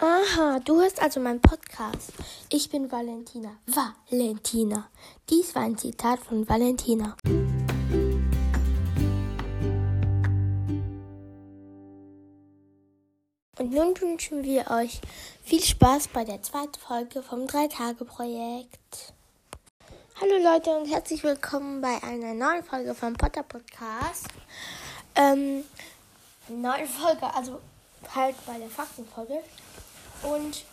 Aha, du hörst also meinen Podcast. Ich bin Valentina. Valentina. Dies war ein Zitat von Valentina. Und nun wünschen wir euch viel Spaß bei der zweiten Folge vom Drei-Tage-Projekt. Hallo Leute und herzlich willkommen bei einer neuen Folge vom Potter Podcast. Ähm, neue Folge, also halt bei der Faktenfolge. Und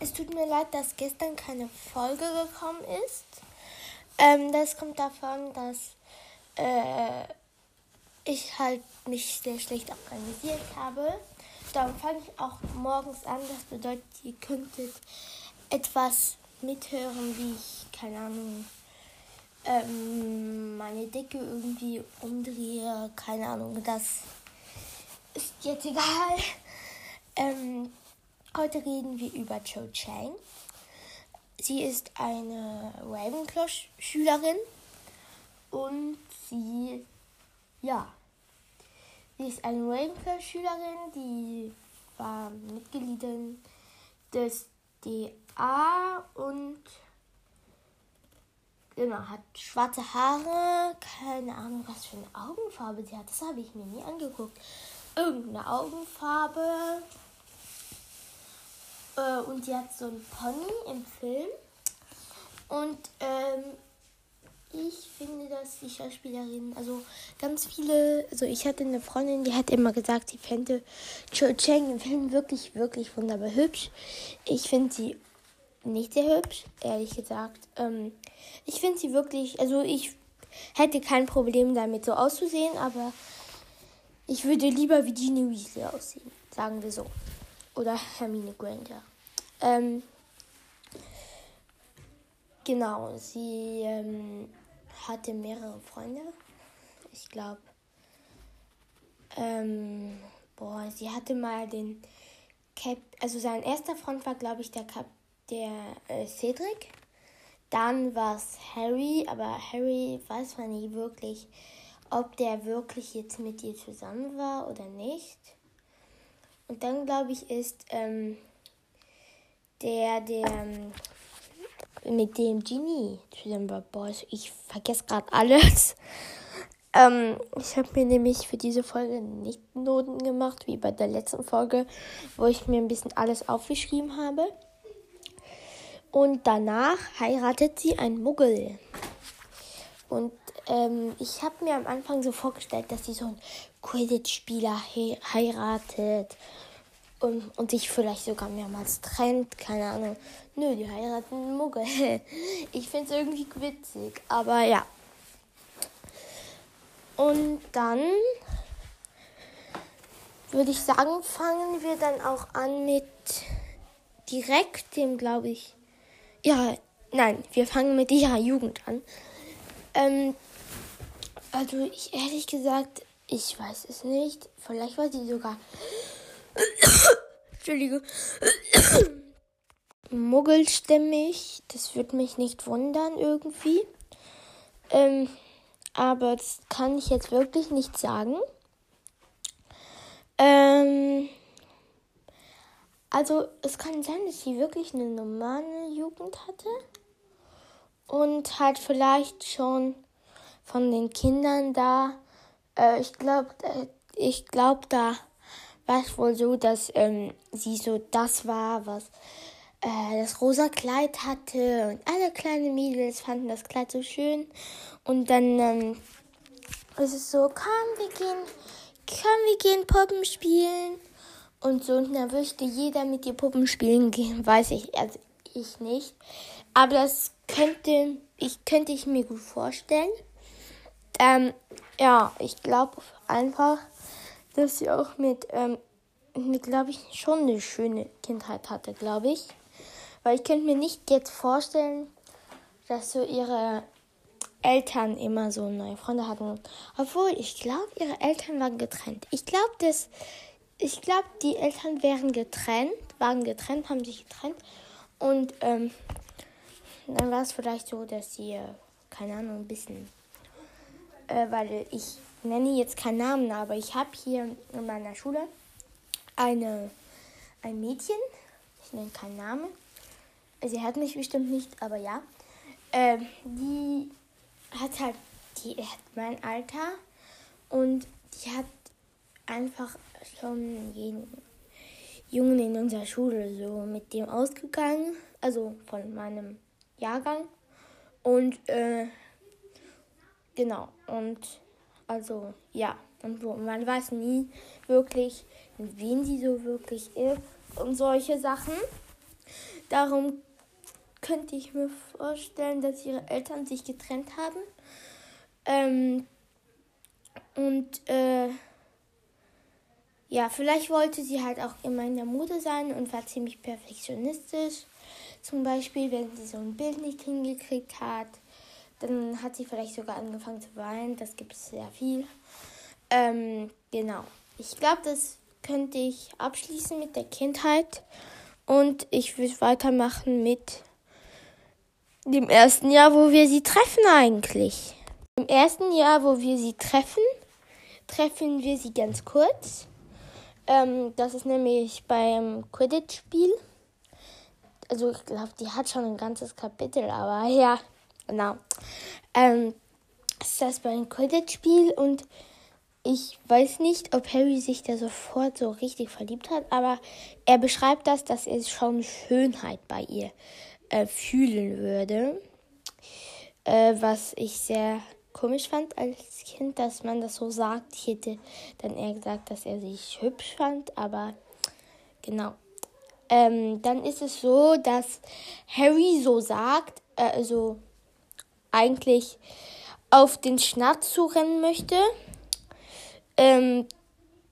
es tut mir leid, dass gestern keine Folge gekommen ist. Ähm, das kommt davon, dass äh, ich halt mich sehr schlecht organisiert habe. Darum fange ich auch morgens an. Das bedeutet, ihr könntet etwas mithören, wie ich, keine Ahnung, ähm, meine Decke irgendwie umdrehe. Keine Ahnung, das ist jetzt egal. Ähm, Heute reden wir über Cho Chang. Sie ist eine Ravenclaw-Schülerin und sie, ja, sie ist eine Ravenclaw-Schülerin, die war Mitgliedin des DA und genau, hat schwarze Haare, keine Ahnung, was für eine Augenfarbe sie hat, das habe ich mir nie angeguckt. Irgendeine Augenfarbe, äh, und sie hat so einen Pony im Film. Und ähm, ich finde, dass die Schauspielerin, also ganz viele, also ich hatte eine Freundin, die hat immer gesagt, sie fände Cho Chang im Film wirklich, wirklich wunderbar hübsch. Ich finde sie nicht sehr hübsch, ehrlich gesagt. Ähm, ich finde sie wirklich, also ich hätte kein Problem damit so auszusehen, aber ich würde lieber wie Genie Weasley aussehen, sagen wir so oder Hermine Granger. Ähm, genau, sie ähm, hatte mehrere Freunde. Ich glaube, ähm, boah, sie hatte mal den Cap, also sein erster Freund war, glaube ich, der Cap, der äh, Cedric. Dann war es Harry, aber Harry weiß man nie wirklich, ob der wirklich jetzt mit ihr zusammen war oder nicht. Und dann glaube ich ist ähm, der, der ähm, mit dem Genie zusammen war. Ich vergesse gerade alles. Ähm, ich habe mir nämlich für diese Folge nicht Noten gemacht, wie bei der letzten Folge, wo ich mir ein bisschen alles aufgeschrieben habe. Und danach heiratet sie einen Muggel. Und ähm, ich habe mir am Anfang so vorgestellt, dass sie so einen Quidditch-Spieler he heiratet und, und sich vielleicht sogar mehrmals trennt, keine Ahnung. Nö, die heiraten Muggel. Ich finde es irgendwie witzig, aber ja. Und dann würde ich sagen, fangen wir dann auch an mit direkt dem, glaube ich. Ja, nein, wir fangen mit ihrer Jugend an. Ähm, also ich ehrlich gesagt, ich weiß es nicht. Vielleicht war sie sogar. Entschuldige. Muggelstämmig. Das würde mich nicht wundern irgendwie. Ähm, aber das kann ich jetzt wirklich nicht sagen. Ähm, also es kann sein, dass sie wirklich eine normale Jugend hatte. Und halt vielleicht schon von den Kindern da. Äh, ich glaube, ich glaube, da war es wohl so, dass ähm, sie so das war, was äh, das rosa Kleid hatte. Und alle kleinen Mädels fanden das Kleid so schön. Und dann ähm, ist es so, komm, wir gehen, komm, wir gehen Puppen spielen. Und so, und dann möchte jeder mit dir Puppen spielen gehen, weiß ich, also ich nicht. Aber das könnte ich, könnte ich mir gut vorstellen. Ähm, ja, ich glaube einfach, dass sie auch mit, ähm, mit glaube ich, schon eine schöne Kindheit hatte, glaube ich. Weil ich könnte mir nicht jetzt vorstellen, dass so ihre Eltern immer so neue Freunde hatten. Obwohl, ich glaube, ihre Eltern waren getrennt. Ich glaube, dass, ich glaube, die Eltern wären getrennt, waren getrennt, haben sich getrennt. Und ähm, dann war es vielleicht so, dass sie, äh, keine Ahnung, ein bisschen, äh, weil ich nenne jetzt keinen Namen, aber ich habe hier in meiner Schule eine, ein Mädchen, ich nenne keinen Namen, sie hat mich bestimmt nicht, aber ja, äh, die hat halt, die hat mein Alter und die hat einfach schon jeden Jungen in unserer Schule so mit dem ausgegangen, also von meinem Jahrgang. Und äh, genau, und also ja, und man weiß nie wirklich, wem sie so wirklich ist und solche Sachen. Darum könnte ich mir vorstellen, dass ihre Eltern sich getrennt haben. Ähm, und äh, ja, vielleicht wollte sie halt auch immer in der Mode sein und war ziemlich perfektionistisch. Zum Beispiel, wenn sie so ein Bild nicht hingekriegt hat, dann hat sie vielleicht sogar angefangen zu weinen. Das gibt es sehr viel. Ähm, genau. Ich glaube, das könnte ich abschließen mit der Kindheit. Und ich würde weitermachen mit dem ersten Jahr, wo wir sie treffen eigentlich. Im ersten Jahr, wo wir sie treffen, treffen wir sie ganz kurz. Ähm, das ist nämlich beim Quidditch-Spiel. Also ich glaube, die hat schon ein ganzes Kapitel, aber ja, genau. Ähm, ist das beim Quidditch-Spiel und ich weiß nicht, ob Harry sich da sofort so richtig verliebt hat, aber er beschreibt das, dass er schon Schönheit bei ihr äh, fühlen würde. Äh, was ich sehr komisch fand als Kind, dass man das so sagt. Ich hätte dann eher gesagt, dass er sich hübsch fand, aber genau. Ähm, dann ist es so, dass Harry so sagt, äh, also eigentlich auf den Schnatz zu rennen möchte. Ähm,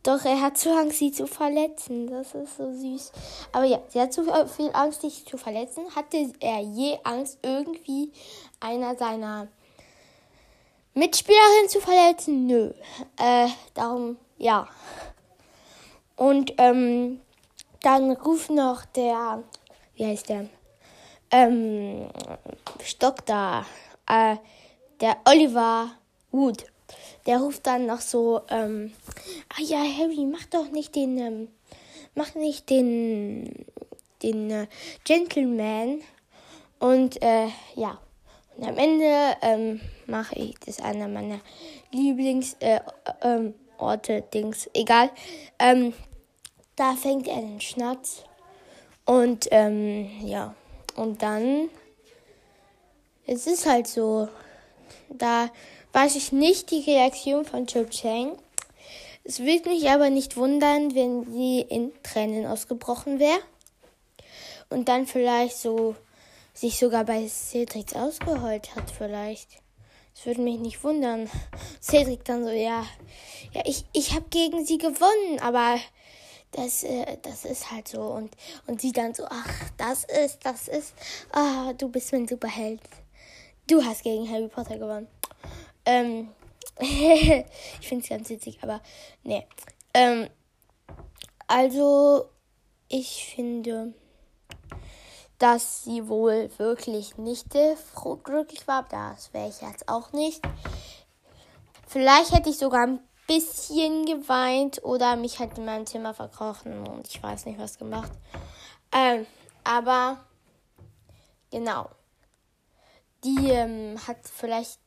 doch er hat zu Angst, sie zu verletzen. Das ist so süß. Aber ja, sie hat zu viel Angst, sich zu verletzen. Hatte er je Angst, irgendwie einer seiner Mitspielerin zu verletzen? Nö. Äh, darum, ja. Und ähm, dann ruft noch der, wie heißt der? Ähm, Stock da. Äh, der Oliver Wood. Der ruft dann noch so, ähm, ah ja, Harry, mach doch nicht den, ähm, mach nicht den, den äh, Gentleman. Und äh, ja, und am Ende ähm, mache ich das einer meiner Lieblingsorte, äh, ähm, Dings, egal. Ähm, da fängt er den Schnatz. Und ähm, ja, und dann, es ist halt so, da weiß ich nicht die Reaktion von Cho Chang. Es würde mich aber nicht wundern, wenn sie in Tränen ausgebrochen wäre. Und dann vielleicht so sich sogar bei Cedric ausgeheult hat vielleicht. Das würde mich nicht wundern. Cedric dann so, ja, ja, ich, ich habe gegen sie gewonnen, aber das, äh, das ist halt so. Und, und sie dann so, ach, das ist, das ist, ah, du bist mein Superheld. Du hast gegen Harry Potter gewonnen. Ähm, ich finde es ganz witzig, aber nee. Ähm, also, ich finde, dass sie wohl wirklich nicht glücklich war. Das wäre ich jetzt auch nicht. Vielleicht hätte ich sogar ein bisschen geweint oder mich halt in meinem Zimmer verkrochen und ich weiß nicht was gemacht. Ähm, aber genau. Die ähm, hat vielleicht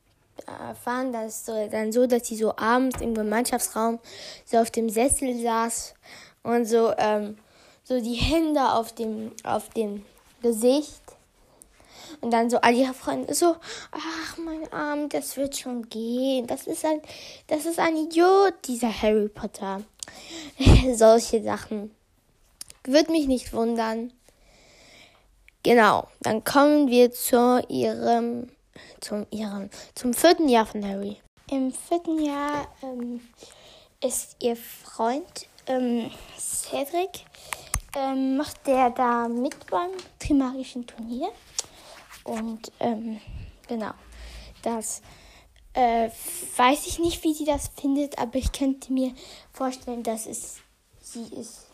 erfahren, dass so, dann so, dass sie so abends im Gemeinschaftsraum so auf dem Sessel saß und so ähm, so die Hände auf dem auf dem Gesicht. Und dann so all ihre Freunde so, ach mein Arm, das wird schon gehen. Das ist ein, das ist ein Idiot, dieser Harry Potter. Solche Sachen. Würde mich nicht wundern. Genau, dann kommen wir zu ihrem, zum ihrem, zum vierten Jahr von Harry. Im vierten Jahr ähm, ist ihr Freund ähm, Cedric ähm, macht der da mit beim Trimagischen Turnier. Und ähm, genau, das äh, weiß ich nicht, wie sie das findet, aber ich könnte mir vorstellen, dass es sie es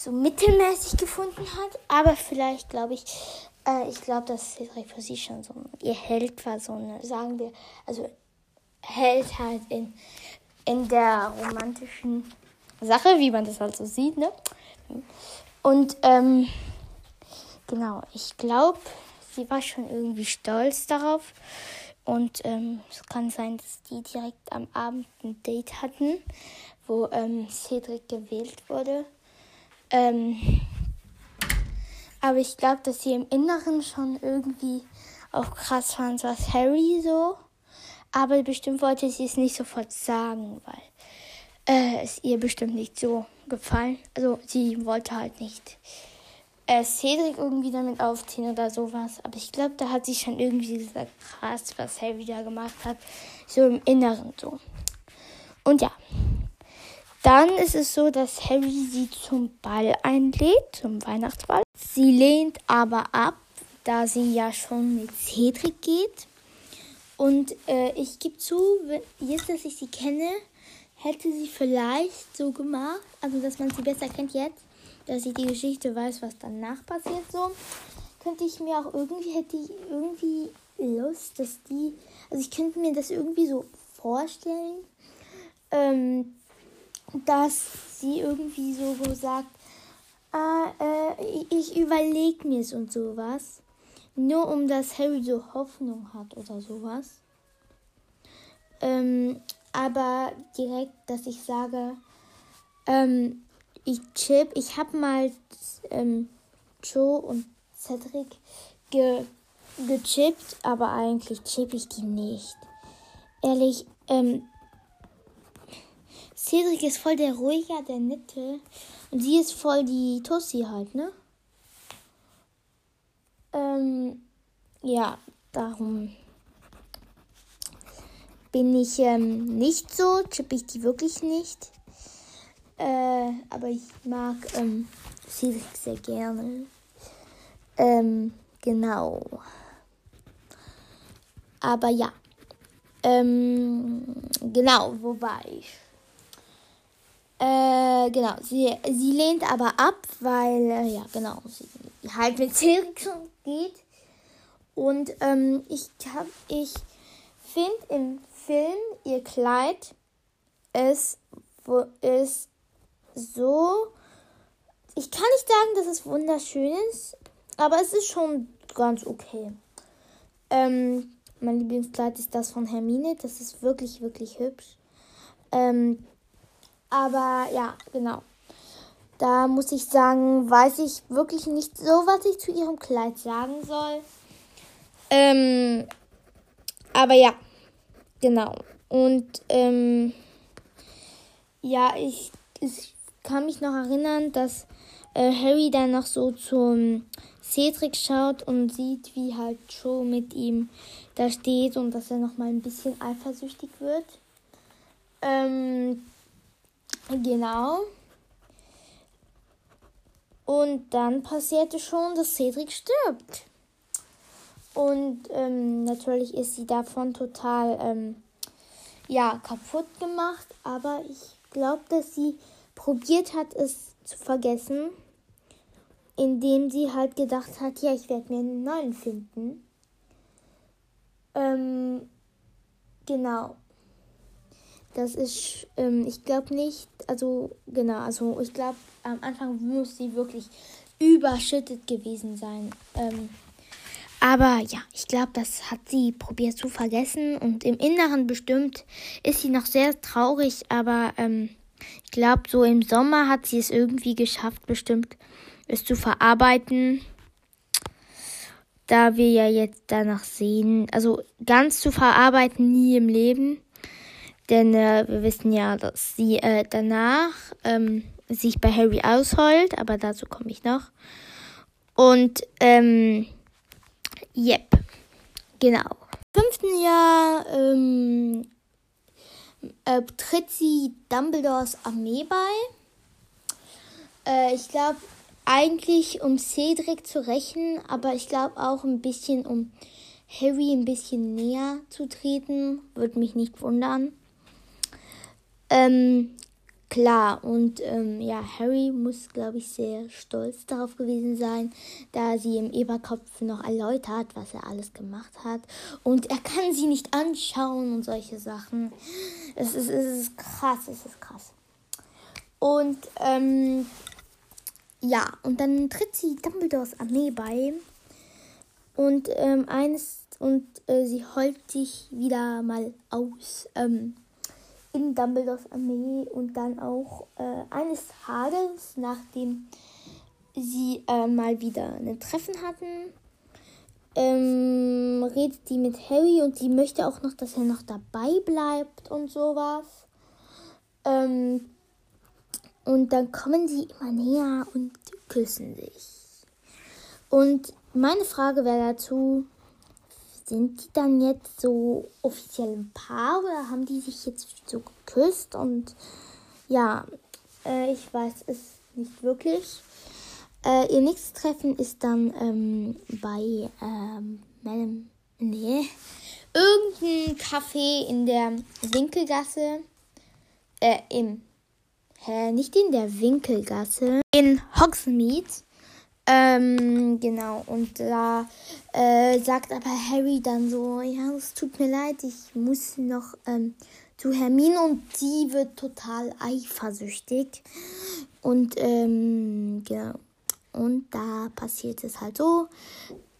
so mittelmäßig gefunden hat. Aber vielleicht glaube ich, äh, ich glaube, dass Cedric für sie schon so ihr Held war, so eine, sagen wir, also Held halt in, in der romantischen Sache, wie man das halt so sieht, ne? Und ähm, genau, ich glaube, sie war schon irgendwie stolz darauf. Und ähm, es kann sein, dass die direkt am Abend ein Date hatten, wo ähm, Cedric gewählt wurde. Ähm, aber ich glaube, dass sie im Inneren schon irgendwie auch krass fand, was Harry so. Aber bestimmt wollte sie es nicht sofort sagen, weil äh, es ihr bestimmt nicht so gefallen. Also sie wollte halt nicht äh, Cedric irgendwie damit aufziehen oder sowas. Aber ich glaube, da hat sie schon irgendwie gesagt, krass, was Harry da gemacht hat. So im Inneren so. Und ja. Dann ist es so, dass Harry sie zum Ball einlädt, zum Weihnachtsball. Sie lehnt aber ab, da sie ja schon mit Cedric geht. Und äh, ich gebe zu, jetzt, dass ich sie kenne, hätte sie vielleicht so gemacht, also dass man sie besser kennt jetzt, dass ich die Geschichte weiß, was danach passiert, so, könnte ich mir auch irgendwie, hätte ich irgendwie Lust, dass die, also ich könnte mir das irgendwie so vorstellen, ähm, dass sie irgendwie so, sagt, ah, äh, ich überlege mir es und sowas. Nur um dass Harry so Hoffnung hat oder sowas. Ähm, aber direkt, dass ich sage, ähm, ich chip, ich habe mal ähm, Joe und Cedric ge, gechippt, aber eigentlich chip ich die nicht. Ehrlich, ähm, Cedric ist voll der ruhige, der nette. Und sie ist voll die Tussi halt, ne? Ähm, ja, darum bin ich ähm, nicht so, chippe ich die wirklich nicht. Äh, aber ich mag ähm, Cedric sehr gerne. Ähm, genau. Aber ja. Ähm, genau, wo war ich? Äh, genau, sie, sie lehnt aber ab, weil, äh, ja, genau, sie halt mit Cedric geht. Und ähm, ich, hab, ich finde im Film ihr Kleid ist, ist so. Ich kann nicht sagen, dass es wunderschön ist, aber es ist schon ganz okay. Ähm, mein Lieblingskleid ist das von Hermine. Das ist wirklich, wirklich hübsch. Ähm, aber ja, genau. Da muss ich sagen, weiß ich wirklich nicht so, was ich zu ihrem Kleid sagen soll. Ähm, aber ja, genau. Und ähm, ja, ich, ich kann mich noch erinnern, dass äh, Harry dann noch so zum Cedric schaut und sieht, wie halt Joe mit ihm da steht und dass er noch mal ein bisschen eifersüchtig wird. Ähm, Genau. Und dann passierte schon, dass Cedric stirbt. Und ähm, natürlich ist sie davon total ähm, ja, kaputt gemacht. Aber ich glaube, dass sie probiert hat, es zu vergessen. Indem sie halt gedacht hat, ja, ich werde mir einen neuen finden. Ähm, genau. Das ist, ähm, ich glaube nicht, also genau, also ich glaube, am Anfang muss sie wirklich überschüttet gewesen sein. Ähm, aber ja, ich glaube, das hat sie probiert zu vergessen und im Inneren bestimmt ist sie noch sehr traurig, aber ähm, ich glaube, so im Sommer hat sie es irgendwie geschafft, bestimmt es zu verarbeiten. Da wir ja jetzt danach sehen, also ganz zu verarbeiten nie im Leben. Denn äh, wir wissen ja, dass sie äh, danach ähm, sich bei Harry ausheult, aber dazu komme ich noch. Und, ähm, yep, genau. Im fünften Jahr ähm, äh, tritt sie Dumbledores Armee bei. Äh, ich glaube, eigentlich um Cedric zu rächen, aber ich glaube auch ein bisschen um Harry ein bisschen näher zu treten. Würde mich nicht wundern. Ähm, klar, und ähm, ja, Harry muss, glaube ich, sehr stolz darauf gewesen sein, da sie im Eberkopf noch erläutert, was er alles gemacht hat. Und er kann sie nicht anschauen und solche Sachen. Es ist, es ist krass, es ist krass. Und ähm, ja, und dann tritt sie Dumbledores Armee bei. Und ähm, eines und äh, sie heult sich wieder mal aus ähm, in Dumbledores Armee und dann auch äh, eines Tages, nachdem sie äh, mal wieder ein Treffen hatten, ähm, redet die mit Harry und sie möchte auch noch, dass er noch dabei bleibt und sowas. Ähm, und dann kommen sie immer näher und küssen sich. Und meine Frage wäre dazu, sind die dann jetzt so offiziell ein Paar oder haben die sich jetzt so geküsst? Und ja, äh, ich weiß es nicht wirklich. Äh, ihr nächstes Treffen ist dann ähm, bei ähm, Madame. Nee. Irgendein Café in der Winkelgasse. Äh, im. Hä, nicht in der Winkelgasse. In Hogsmeade. Ähm, genau. Und da äh, sagt aber Harry dann so, ja, es tut mir leid, ich muss noch ähm, zu Hermine und die wird total eifersüchtig. Und ähm, genau. Und da passiert es halt so,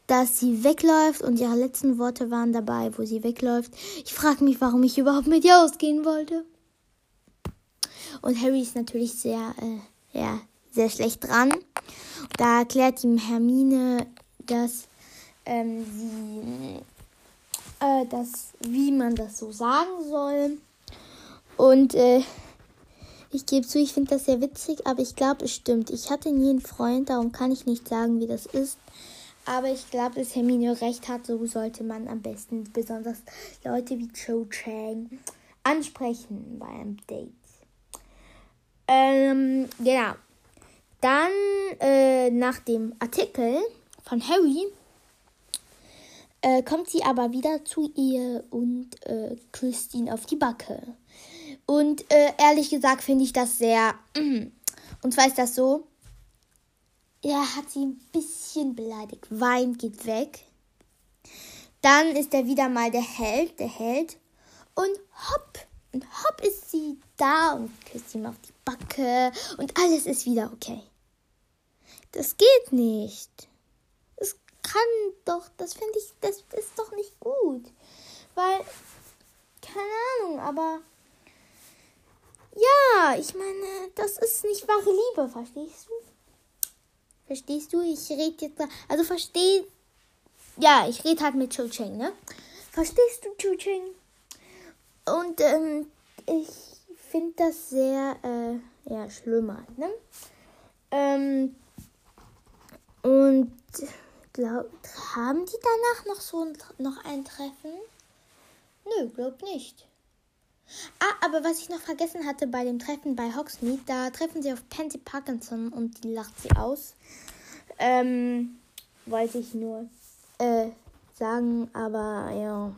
dass sie wegläuft und ihre letzten Worte waren dabei, wo sie wegläuft. Ich frage mich, warum ich überhaupt mit ihr ausgehen wollte. Und Harry ist natürlich sehr, äh, ja, sehr schlecht dran. Da erklärt ihm Hermine, dass ähm, sie, äh, dass, wie man das so sagen soll. Und äh, ich gebe zu, ich finde das sehr witzig, aber ich glaube, es stimmt. Ich hatte nie einen Freund, darum kann ich nicht sagen, wie das ist. Aber ich glaube, dass Hermine recht hat, so sollte man am besten besonders Leute wie Cho Chang ansprechen bei einem Date. Ähm, genau. Dann äh, nach dem Artikel von Harry äh, kommt sie aber wieder zu ihr und äh, küsst ihn auf die Backe. Und äh, ehrlich gesagt finde ich das sehr. Und zwar ist das so. Er hat sie ein bisschen beleidigt. Wein geht weg. Dann ist er wieder mal der Held, der Held. Und hopp, und hopp ist sie da und küsst ihm auf die Backe. Und alles ist wieder okay. Das geht nicht. Das kann doch, das finde ich, das ist doch nicht gut. Weil, keine Ahnung, aber ja, ich meine, das ist nicht wahre Liebe, verstehst du? Verstehst du? Ich rede jetzt, also versteh, ja, ich rede halt mit Chu Cheng, ne? Verstehst du, Chu Cheng? Und ähm, ich finde das sehr, äh, ja, schlimm ne? Ähm, und glaub, haben die danach noch so ein, noch ein Treffen? Nö, glaub nicht. Ah, aber was ich noch vergessen hatte bei dem Treffen bei Hogsmeade, da treffen sie auf Pansy Parkinson und die lacht sie aus. Ähm, wollte ich nur äh, sagen, aber ja,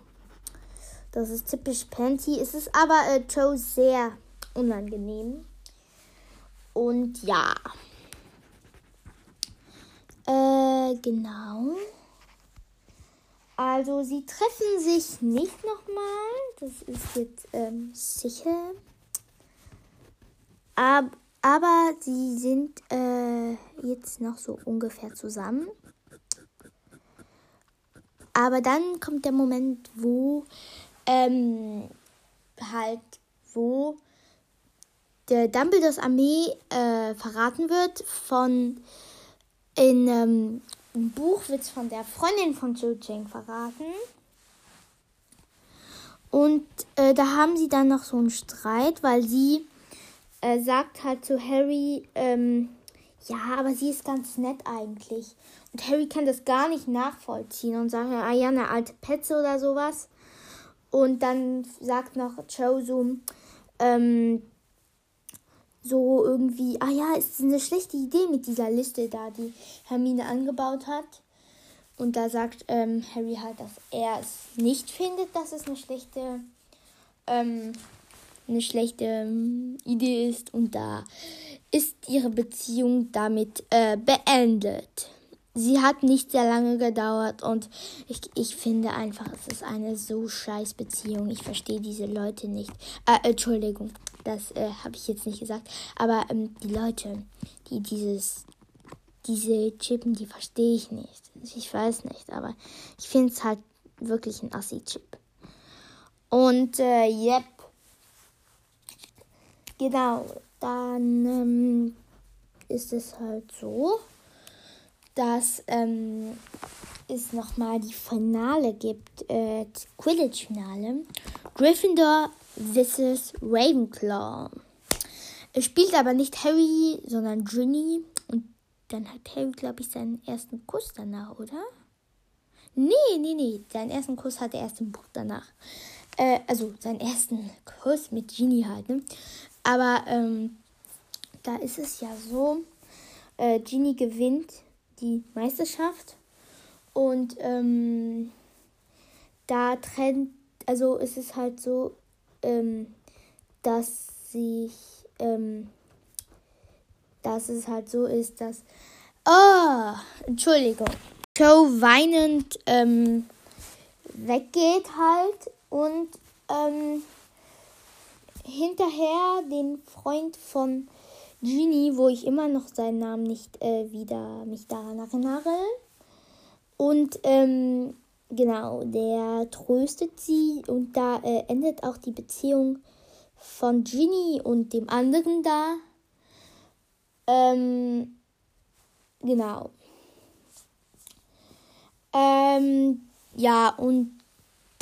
das ist typisch Pansy. Es ist aber äh, Joe sehr unangenehm. Und ja. Äh, genau. Also sie treffen sich nicht nochmal. Das ist jetzt ähm, sicher. Ab, aber sie sind äh, jetzt noch so ungefähr zusammen. Aber dann kommt der Moment, wo ähm, halt, wo der Dumbledores Armee äh, verraten wird von in ähm, ein Buch wird von der Freundin von Cheng verraten. Und äh, da haben sie dann noch so einen Streit, weil sie äh, sagt halt zu Harry, ähm, ja, aber sie ist ganz nett eigentlich. Und Harry kann das gar nicht nachvollziehen und sagt, ah ja, eine alte Petze oder sowas. Und dann sagt noch Joe so, ähm, so irgendwie, ah ja, es ist eine schlechte Idee mit dieser Liste da, die Hermine angebaut hat. Und da sagt ähm, Harry halt, dass er es nicht findet, dass es eine schlechte, ähm, eine schlechte ähm, Idee ist. Und da ist ihre Beziehung damit äh, beendet. Sie hat nicht sehr lange gedauert und ich, ich finde einfach, es ist eine so scheiß Beziehung. Ich verstehe diese Leute nicht. Äh, Entschuldigung, das äh, habe ich jetzt nicht gesagt. Aber ähm, die Leute, die dieses diese Chippen, die verstehe ich nicht. Ich weiß nicht, aber ich finde es halt wirklich ein Assi-Chip. Und äh, yep. Genau, dann ähm, ist es halt so, dass ähm, es nochmal die Finale gibt, äh, Quidditch-Finale. Gryffindor vs. Ravenclaw. Es spielt aber nicht Harry, sondern Ginny. Und dann hat Harry, glaube ich, seinen ersten Kuss danach, oder? Nee, nee, nee. Seinen ersten Kuss hat er erst im Buch danach. Äh, also seinen ersten Kuss mit Ginny halt, ne? Aber ähm, da ist es ja so, äh, Ginny gewinnt die Meisterschaft. Und ähm, da trennt, also ist es halt so, ähm, dass sich, ähm, dass es halt so ist, dass, oh, Entschuldigung, Joe weinend ähm, weggeht halt und ähm, hinterher den Freund von Genie, wo ich immer noch seinen Namen nicht äh, wieder mich daran erinnere. Und ähm, genau, der tröstet sie und da äh, endet auch die Beziehung von Genie und dem anderen da. Ähm, genau. Ähm, ja, und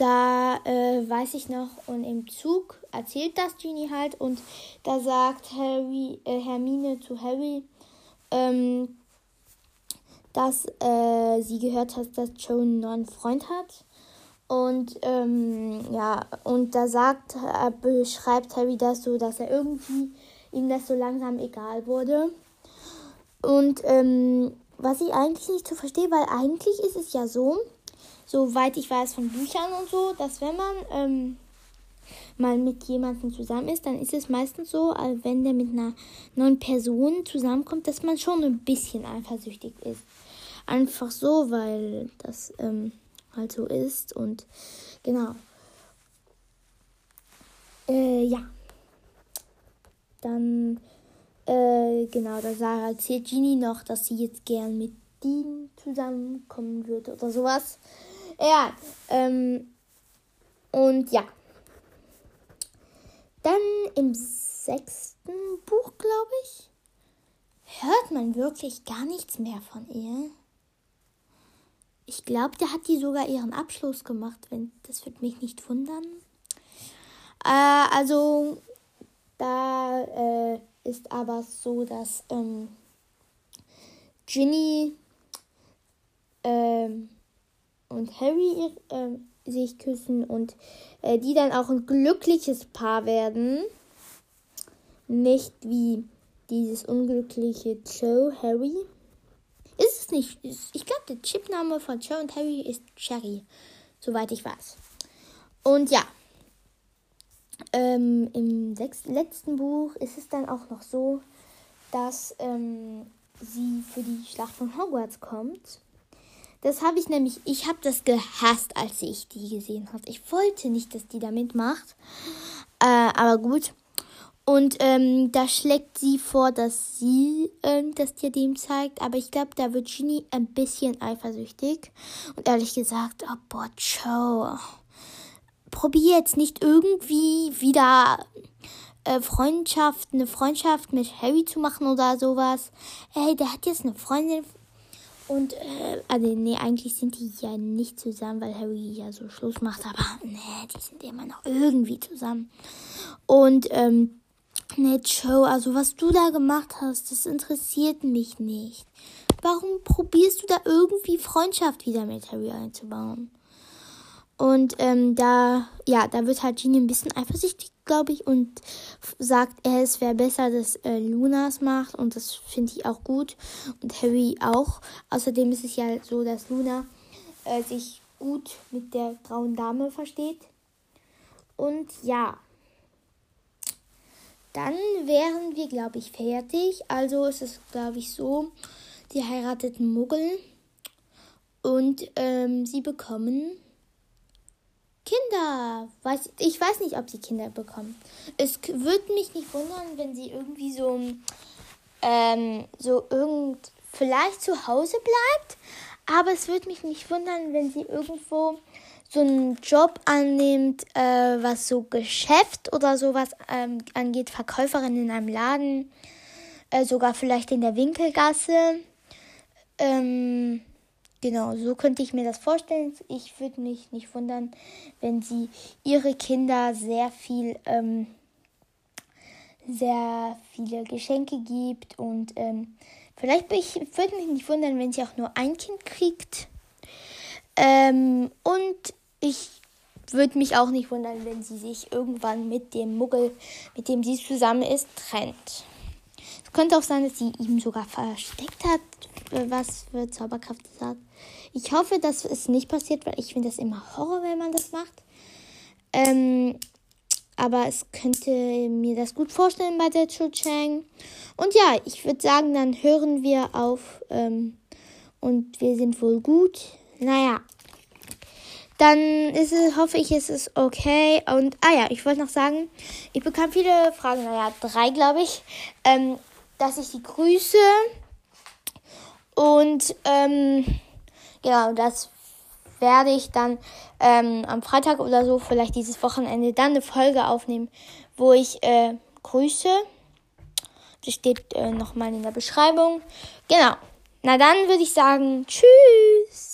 da äh, weiß ich noch, und im Zug erzählt das Genie halt und da sagt Harry, äh, Hermine zu Harry, ähm, dass äh, sie gehört hat, dass Joe einen neuen Freund hat. Und ähm, ja, und da sagt, äh, beschreibt Harry das so, dass er irgendwie ihm das so langsam egal wurde. Und ähm, was ich eigentlich nicht so verstehe, weil eigentlich ist es ja so, soweit ich weiß von Büchern und so, dass wenn man ähm, mal mit jemandem zusammen ist, dann ist es meistens so, als wenn der mit einer neuen Person zusammenkommt, dass man schon ein bisschen eifersüchtig ist. Einfach so, weil das ähm, halt so ist und genau. Äh, ja. Dann, äh, genau, da Sarah erzählt Genie noch, dass sie jetzt gern mit Dean zusammenkommen würde oder sowas. Ja, ähm, und ja. Dann im sechsten Buch, glaube ich, hört man wirklich gar nichts mehr von ihr. Ich glaube, der hat die sogar ihren Abschluss gemacht, wenn das würde mich nicht wundern. Äh, also da äh, ist aber so, dass ähm, Ginny ähm, und Harry äh, sich küssen und äh, die dann auch ein glückliches Paar werden. Nicht wie dieses unglückliche Joe Harry. Ist es nicht. Ich glaube, der Chipname von Joe und Harry ist Cherry, soweit ich weiß. Und ja, ähm, im letzten Buch ist es dann auch noch so, dass ähm, sie für die Schlacht von Hogwarts kommt. Das habe ich nämlich, ich habe das gehasst, als ich die gesehen habe. Ich wollte nicht, dass die da mitmacht. Äh, aber gut. Und ähm, da schlägt sie vor, dass sie ähm, das Diadem zeigt. Aber ich glaube, da wird Ginny ein bisschen eifersüchtig. Und ehrlich gesagt, oh boah, Joe. Probier jetzt nicht irgendwie wieder äh, Freundschaft, eine Freundschaft mit Harry zu machen oder sowas. Ey, der hat jetzt eine Freundin und, äh, also, nee, eigentlich sind die ja nicht zusammen, weil Harry ja so Schluss macht, aber, nee, die sind immer noch irgendwie zusammen. Und, ähm, nee, Joe, also, was du da gemacht hast, das interessiert mich nicht. Warum probierst du da irgendwie Freundschaft wieder mit Harry einzubauen? Und ähm, da, ja, da wird halt Genie ein bisschen eifersüchtig, glaube ich, und sagt, er es wäre besser, dass äh, Lunas macht. Und das finde ich auch gut. Und Harry auch. Außerdem ist es ja so, dass Luna äh, sich gut mit der grauen Dame versteht. Und ja, dann wären wir, glaube ich, fertig. Also ist es, glaube ich, so, die heirateten Muggel. Und ähm, sie bekommen Kinder. Weiß, ich weiß nicht, ob sie Kinder bekommen. Es würde mich nicht wundern, wenn sie irgendwie so, ähm, so irgend vielleicht zu Hause bleibt. Aber es würde mich nicht wundern, wenn sie irgendwo so einen Job annimmt, äh, was so Geschäft oder sowas ähm, angeht, Verkäuferin in einem Laden, äh, sogar vielleicht in der Winkelgasse. Ähm, genau, so könnte ich mir das vorstellen. Ich würde mich nicht wundern, wenn sie ihre Kinder sehr viel, ähm, sehr viele Geschenke gibt und ähm, vielleicht ich, würde mich nicht wundern, wenn sie auch nur ein Kind kriegt. Ähm, und ich würde mich auch nicht wundern, wenn sie sich irgendwann mit dem Muggel, mit dem sie zusammen ist, trennt. Es könnte auch sein, dass sie ihm sogar versteckt hat, was für Zauberkraft sagt. Ich hoffe, dass es nicht passiert, weil ich finde das immer Horror, wenn man das macht. Ähm, aber es könnte mir das gut vorstellen bei der Chu Chang. Und ja, ich würde sagen, dann hören wir auf ähm, und wir sind wohl gut. Naja, dann ist es, hoffe ich, ist es okay. Und, ah ja, ich wollte noch sagen, ich bekam viele Fragen, naja, drei, glaube ich, ähm, dass ich die grüße. Und, ähm, genau, das werde ich dann ähm, am Freitag oder so, vielleicht dieses Wochenende, dann eine Folge aufnehmen, wo ich äh, grüße. Das steht äh, nochmal in der Beschreibung. Genau. Na dann würde ich sagen, tschüss.